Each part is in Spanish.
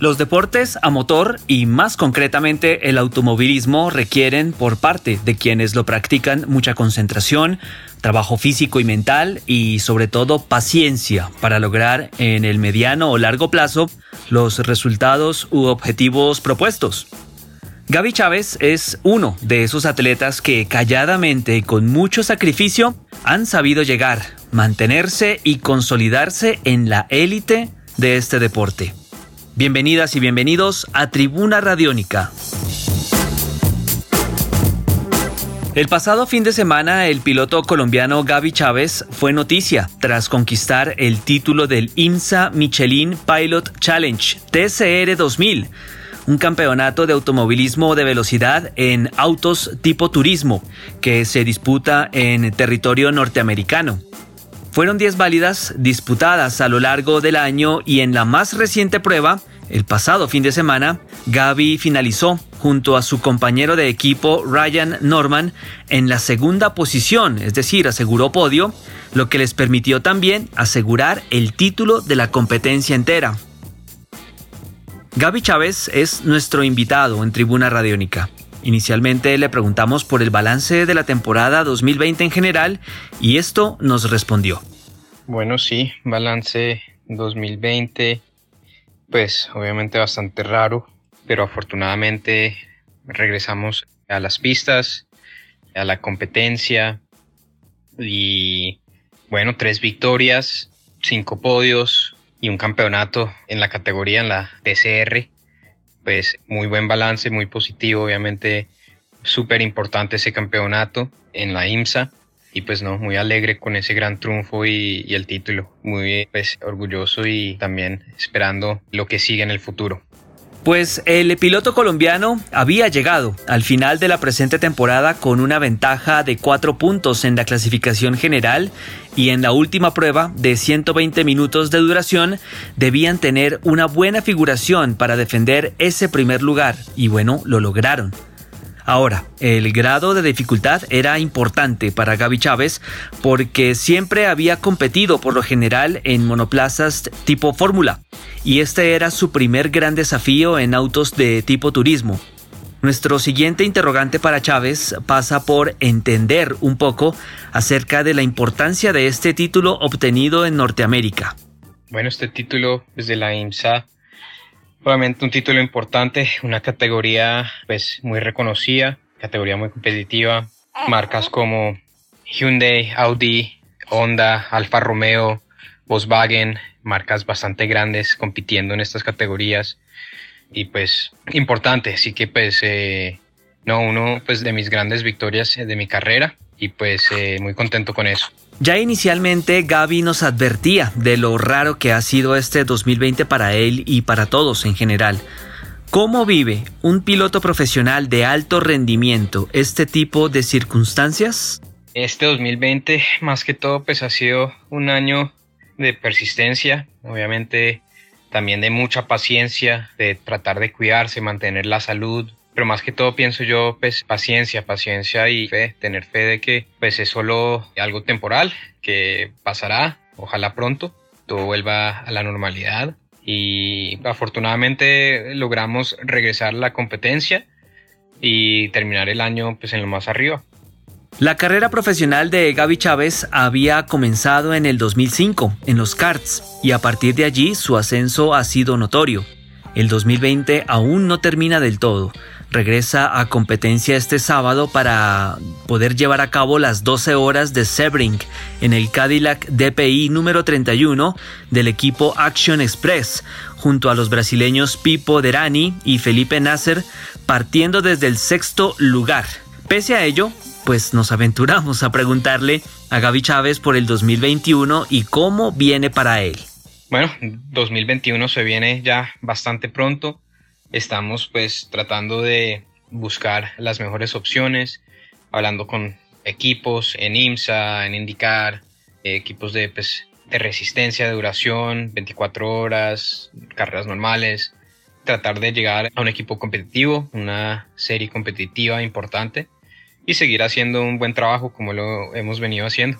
Los deportes a motor y más concretamente el automovilismo requieren por parte de quienes lo practican mucha concentración, trabajo físico y mental y sobre todo paciencia para lograr en el mediano o largo plazo los resultados u objetivos propuestos. Gaby Chávez es uno de esos atletas que calladamente y con mucho sacrificio han sabido llegar, mantenerse y consolidarse en la élite de este deporte. Bienvenidas y bienvenidos a Tribuna Radiónica. El pasado fin de semana, el piloto colombiano Gaby Chávez fue noticia tras conquistar el título del IMSA Michelin Pilot Challenge TCR 2000, un campeonato de automovilismo de velocidad en autos tipo turismo que se disputa en territorio norteamericano. Fueron 10 válidas disputadas a lo largo del año y en la más reciente prueba, el pasado fin de semana, Gaby finalizó junto a su compañero de equipo Ryan Norman en la segunda posición, es decir, aseguró podio, lo que les permitió también asegurar el título de la competencia entera. Gaby Chávez es nuestro invitado en Tribuna Radiónica. Inicialmente le preguntamos por el balance de la temporada 2020 en general y esto nos respondió. Bueno, sí, balance 2020, pues obviamente bastante raro, pero afortunadamente regresamos a las pistas, a la competencia y bueno, tres victorias, cinco podios y un campeonato en la categoría en la TCR pues muy buen balance, muy positivo, obviamente súper importante ese campeonato en la IMSA y pues no, muy alegre con ese gran triunfo y, y el título, muy pues, orgulloso y también esperando lo que sigue en el futuro. Pues el piloto colombiano había llegado al final de la presente temporada con una ventaja de 4 puntos en la clasificación general y en la última prueba de 120 minutos de duración debían tener una buena figuración para defender ese primer lugar y bueno, lo lograron. Ahora, el grado de dificultad era importante para Gaby Chávez porque siempre había competido por lo general en monoplazas tipo Fórmula y este era su primer gran desafío en autos de tipo turismo. Nuestro siguiente interrogante para Chávez pasa por entender un poco acerca de la importancia de este título obtenido en Norteamérica. Bueno, este título desde la IMSA Obviamente un título importante, una categoría pues muy reconocida, categoría muy competitiva, marcas como Hyundai, Audi, Honda, Alfa Romeo, Volkswagen, marcas bastante grandes compitiendo en estas categorías y pues importante, así que pues eh, no, uno pues de mis grandes victorias de mi carrera y pues eh, muy contento con eso. Ya inicialmente Gaby nos advertía de lo raro que ha sido este 2020 para él y para todos en general. ¿Cómo vive un piloto profesional de alto rendimiento este tipo de circunstancias? Este 2020 más que todo pues ha sido un año de persistencia, obviamente también de mucha paciencia, de tratar de cuidarse, mantener la salud, pero más que todo pienso yo, pues paciencia, paciencia y fe, tener fe de que pues es solo algo temporal, que pasará, ojalá pronto, todo vuelva a la normalidad y afortunadamente logramos regresar a la competencia y terminar el año pues en lo más arriba. La carrera profesional de Gaby Chávez había comenzado en el 2005 en los karts y a partir de allí su ascenso ha sido notorio. El 2020 aún no termina del todo, regresa a competencia este sábado para poder llevar a cabo las 12 horas de Sebring en el Cadillac DPI número 31 del equipo Action Express, junto a los brasileños Pipo Derani y Felipe Nasser, partiendo desde el sexto lugar. Pese a ello, pues nos aventuramos a preguntarle a Gaby Chávez por el 2021 y cómo viene para él. Bueno, 2021 se viene ya bastante pronto estamos pues tratando de buscar las mejores opciones, hablando con equipos en IMSA, en IndyCar, equipos de, pues, de resistencia, de duración, 24 horas, carreras normales, tratar de llegar a un equipo competitivo, una serie competitiva importante y seguir haciendo un buen trabajo como lo hemos venido haciendo.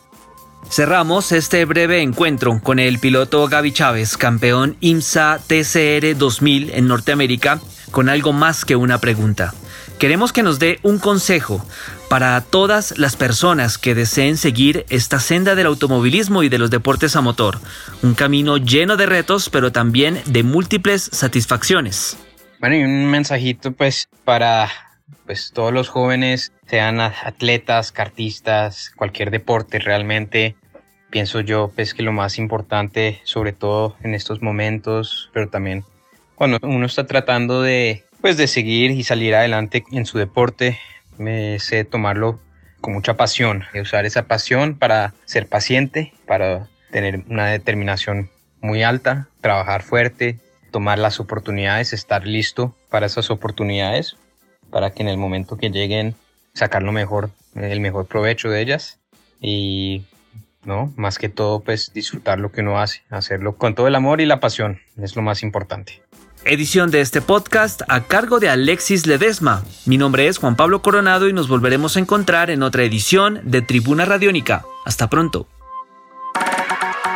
Cerramos este breve encuentro con el piloto Gaby Chávez, campeón IMSA TCR 2000 en Norteamérica, con algo más que una pregunta. Queremos que nos dé un consejo para todas las personas que deseen seguir esta senda del automovilismo y de los deportes a motor. Un camino lleno de retos, pero también de múltiples satisfacciones. Bueno, y un mensajito pues para pues todos los jóvenes, sean atletas, cartistas, cualquier deporte realmente. Pienso yo pues que lo más importante, sobre todo en estos momentos, pero también cuando uno está tratando de pues de seguir y salir adelante en su deporte, me sé tomarlo con mucha pasión, y usar esa pasión para ser paciente, para tener una determinación muy alta, trabajar fuerte, tomar las oportunidades, estar listo para esas oportunidades, para que en el momento que lleguen sacar lo mejor, el mejor provecho de ellas y no, más que todo pues disfrutar lo que uno hace, hacerlo con todo el amor y la pasión, es lo más importante. Edición de este podcast a cargo de Alexis Ledesma. Mi nombre es Juan Pablo Coronado y nos volveremos a encontrar en otra edición de Tribuna Radiónica. Hasta pronto.